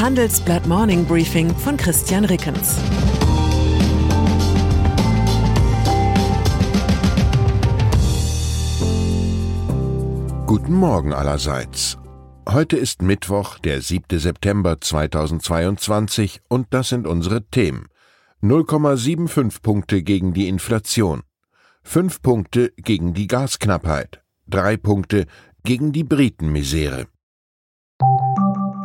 Handelsblatt Morning Briefing von Christian Rickens. Guten Morgen allerseits. Heute ist Mittwoch, der 7. September 2022 und das sind unsere Themen. 0,75 Punkte gegen die Inflation, 5 Punkte gegen die Gasknappheit, 3 Punkte gegen die Britenmisere.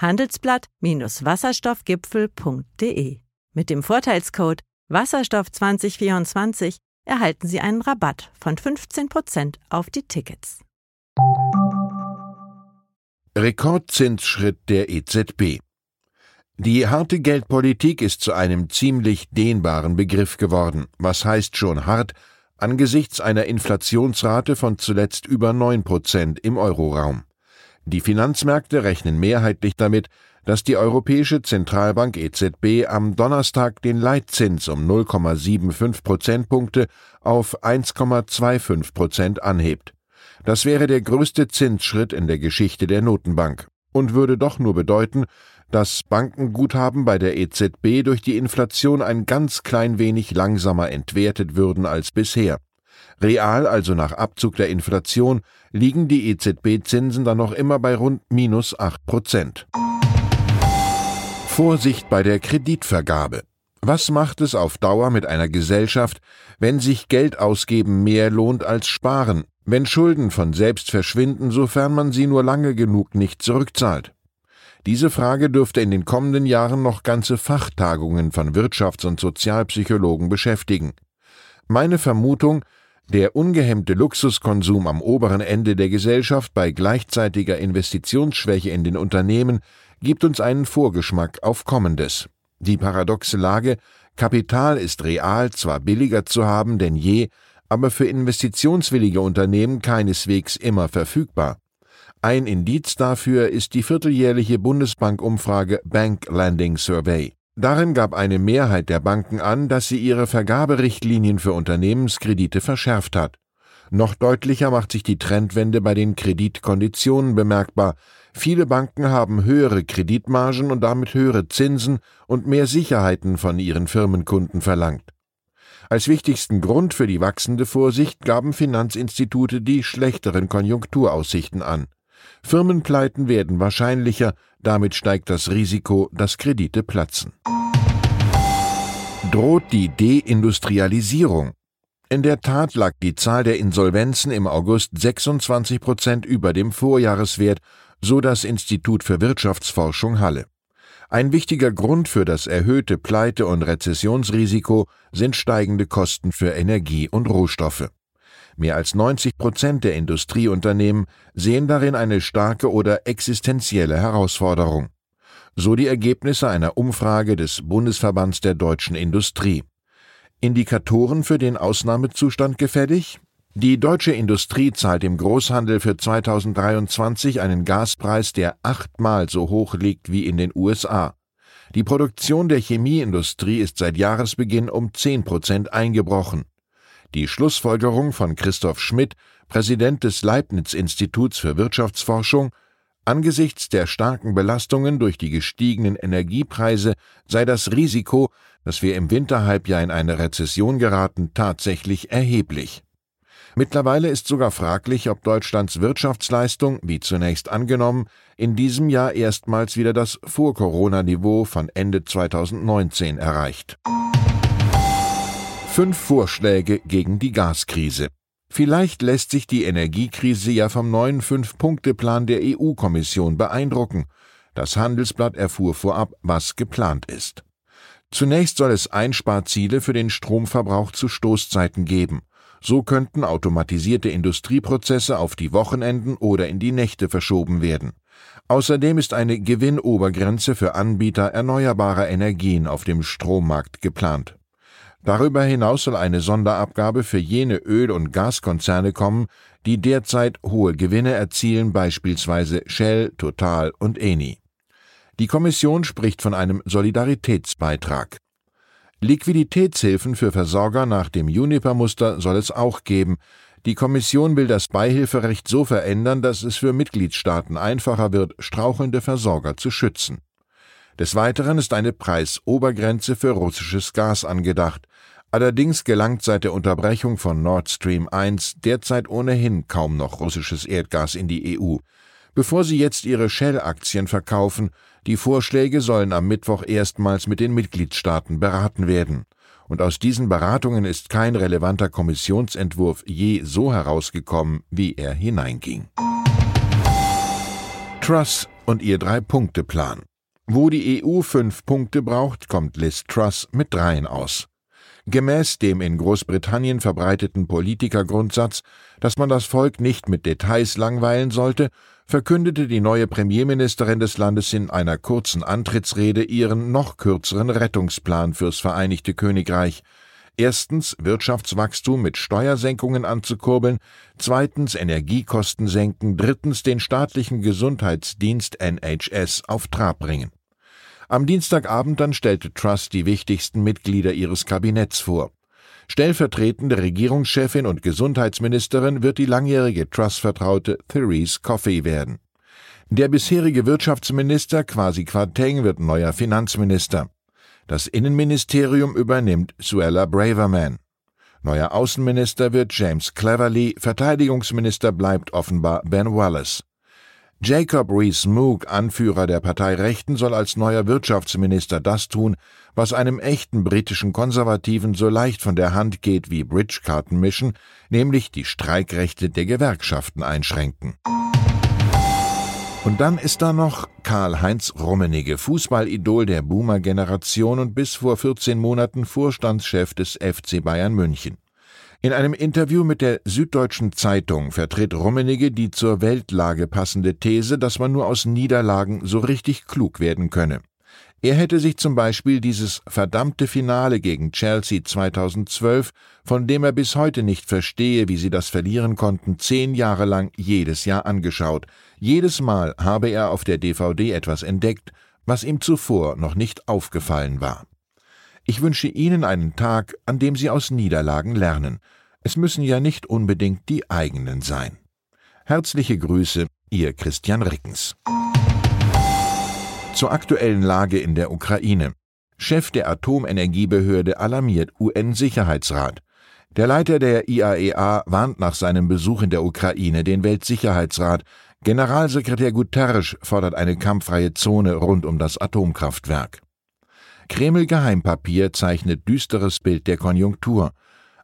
handelsblatt-wasserstoffgipfel.de. Mit dem Vorteilscode Wasserstoff 2024 erhalten Sie einen Rabatt von 15% auf die Tickets. Rekordzinsschritt der EZB. Die harte Geldpolitik ist zu einem ziemlich dehnbaren Begriff geworden. Was heißt schon hart? Angesichts einer Inflationsrate von zuletzt über 9 Prozent im Euroraum. Die Finanzmärkte rechnen mehrheitlich damit, dass die Europäische Zentralbank EZB am Donnerstag den Leitzins um 0,75 Prozentpunkte auf 1,25 Prozent anhebt. Das wäre der größte Zinsschritt in der Geschichte der Notenbank und würde doch nur bedeuten, dass Bankenguthaben bei der EZB durch die Inflation ein ganz klein wenig langsamer entwertet würden als bisher. Real, also nach Abzug der Inflation, liegen die EZB-Zinsen dann noch immer bei rund minus 8 Prozent. Vorsicht bei der Kreditvergabe. Was macht es auf Dauer mit einer Gesellschaft, wenn sich Geld ausgeben mehr lohnt als sparen, wenn Schulden von selbst verschwinden, sofern man sie nur lange genug nicht zurückzahlt? Diese Frage dürfte in den kommenden Jahren noch ganze Fachtagungen von Wirtschafts- und Sozialpsychologen beschäftigen. Meine Vermutung, der ungehemmte Luxuskonsum am oberen Ende der Gesellschaft bei gleichzeitiger Investitionsschwäche in den Unternehmen gibt uns einen Vorgeschmack auf Kommendes. Die paradoxe Lage, Kapital ist real zwar billiger zu haben denn je, aber für investitionswillige Unternehmen keineswegs immer verfügbar. Ein Indiz dafür ist die vierteljährliche Bundesbank-Umfrage Bank Landing Survey. Darin gab eine Mehrheit der Banken an, dass sie ihre Vergaberichtlinien für Unternehmenskredite verschärft hat. Noch deutlicher macht sich die Trendwende bei den Kreditkonditionen bemerkbar. Viele Banken haben höhere Kreditmargen und damit höhere Zinsen und mehr Sicherheiten von ihren Firmenkunden verlangt. Als wichtigsten Grund für die wachsende Vorsicht gaben Finanzinstitute die schlechteren Konjunkturaussichten an. Firmenpleiten werden wahrscheinlicher, damit steigt das Risiko, dass Kredite platzen. Droht die Deindustrialisierung? In der Tat lag die Zahl der Insolvenzen im August 26 Prozent über dem Vorjahreswert, so das Institut für Wirtschaftsforschung Halle. Ein wichtiger Grund für das erhöhte Pleite- und Rezessionsrisiko sind steigende Kosten für Energie und Rohstoffe. Mehr als 90 Prozent der Industrieunternehmen sehen darin eine starke oder existenzielle Herausforderung. So die Ergebnisse einer Umfrage des Bundesverbands der deutschen Industrie. Indikatoren für den Ausnahmezustand gefällig? Die deutsche Industrie zahlt im Großhandel für 2023 einen Gaspreis, der achtmal so hoch liegt wie in den USA. Die Produktion der Chemieindustrie ist seit Jahresbeginn um 10 Prozent eingebrochen. Die Schlussfolgerung von Christoph Schmidt, Präsident des Leibniz-Instituts für Wirtschaftsforschung, angesichts der starken Belastungen durch die gestiegenen Energiepreise sei das Risiko, dass wir im Winterhalbjahr in eine Rezession geraten, tatsächlich erheblich. Mittlerweile ist sogar fraglich, ob Deutschlands Wirtschaftsleistung, wie zunächst angenommen, in diesem Jahr erstmals wieder das Vor-Corona-Niveau von Ende 2019 erreicht. Fünf Vorschläge gegen die Gaskrise. Vielleicht lässt sich die Energiekrise ja vom neuen Fünf-Punkte-Plan der EU-Kommission beeindrucken. Das Handelsblatt erfuhr vorab, was geplant ist. Zunächst soll es Einsparziele für den Stromverbrauch zu Stoßzeiten geben. So könnten automatisierte Industrieprozesse auf die Wochenenden oder in die Nächte verschoben werden. Außerdem ist eine Gewinnobergrenze für Anbieter erneuerbarer Energien auf dem Strommarkt geplant. Darüber hinaus soll eine Sonderabgabe für jene Öl- und Gaskonzerne kommen, die derzeit hohe Gewinne erzielen, beispielsweise Shell, Total und Eni. Die Kommission spricht von einem Solidaritätsbeitrag. Liquiditätshilfen für Versorger nach dem Juniper-Muster soll es auch geben. Die Kommission will das Beihilferecht so verändern, dass es für Mitgliedstaaten einfacher wird, strauchelnde Versorger zu schützen. Des Weiteren ist eine Preisobergrenze für russisches Gas angedacht. Allerdings gelangt seit der Unterbrechung von Nord Stream 1 derzeit ohnehin kaum noch russisches Erdgas in die EU. Bevor sie jetzt ihre Shell-Aktien verkaufen, die Vorschläge sollen am Mittwoch erstmals mit den Mitgliedstaaten beraten werden. Und aus diesen Beratungen ist kein relevanter Kommissionsentwurf je so herausgekommen, wie er hineinging. Truss und ihr Drei-Punkte-Plan. Wo die EU fünf Punkte braucht, kommt Liz Truss mit dreien aus. Gemäß dem in Großbritannien verbreiteten Politikergrundsatz, dass man das Volk nicht mit Details langweilen sollte, verkündete die neue Premierministerin des Landes in einer kurzen Antrittsrede ihren noch kürzeren Rettungsplan fürs Vereinigte Königreich. Erstens Wirtschaftswachstum mit Steuersenkungen anzukurbeln, zweitens Energiekosten senken, drittens den staatlichen Gesundheitsdienst NHS auf Trab bringen. Am Dienstagabend dann stellte Truss die wichtigsten Mitglieder ihres Kabinetts vor. Stellvertretende Regierungschefin und Gesundheitsministerin wird die langjährige Truss-Vertraute Therese Coffey werden. Der bisherige Wirtschaftsminister Kwasi Kwarteng wird neuer Finanzminister. Das Innenministerium übernimmt Suella Braverman. Neuer Außenminister wird James Cleverly, Verteidigungsminister bleibt offenbar Ben Wallace. Jacob Rees-Mogg, Anführer der Partei Rechten, soll als neuer Wirtschaftsminister das tun, was einem echten britischen Konservativen so leicht von der Hand geht wie Bridgekarten mischen, nämlich die Streikrechte der Gewerkschaften einschränken. Und dann ist da noch Karl-Heinz Rummenigge, Fußballidol der Boomer-Generation und bis vor 14 Monaten Vorstandschef des FC Bayern München. In einem Interview mit der Süddeutschen Zeitung vertritt Rummenigge die zur Weltlage passende These, dass man nur aus Niederlagen so richtig klug werden könne. Er hätte sich zum Beispiel dieses verdammte Finale gegen Chelsea 2012, von dem er bis heute nicht verstehe, wie sie das verlieren konnten, zehn Jahre lang jedes Jahr angeschaut. Jedes Mal habe er auf der DVD etwas entdeckt, was ihm zuvor noch nicht aufgefallen war. Ich wünsche Ihnen einen Tag, an dem Sie aus Niederlagen lernen. Es müssen ja nicht unbedingt die eigenen sein. Herzliche Grüße, Ihr Christian Rickens. Zur aktuellen Lage in der Ukraine. Chef der Atomenergiebehörde alarmiert UN-Sicherheitsrat. Der Leiter der IAEA e warnt nach seinem Besuch in der Ukraine den Weltsicherheitsrat. Generalsekretär Guterres fordert eine kampffreie Zone rund um das Atomkraftwerk. Kreml-Geheimpapier zeichnet düsteres Bild der Konjunktur.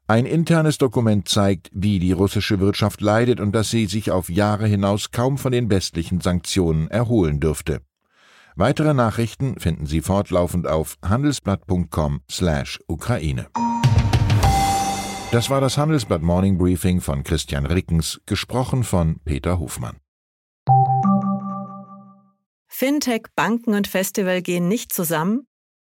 Ein internes Dokument zeigt, wie die russische Wirtschaft leidet und dass sie sich auf Jahre hinaus kaum von den westlichen Sanktionen erholen dürfte. Weitere Nachrichten finden Sie fortlaufend auf handelsblatt.com/Ukraine. Das war das Handelsblatt Morning Briefing von Christian Rickens, gesprochen von Peter Hofmann. Fintech, Banken und Festival gehen nicht zusammen?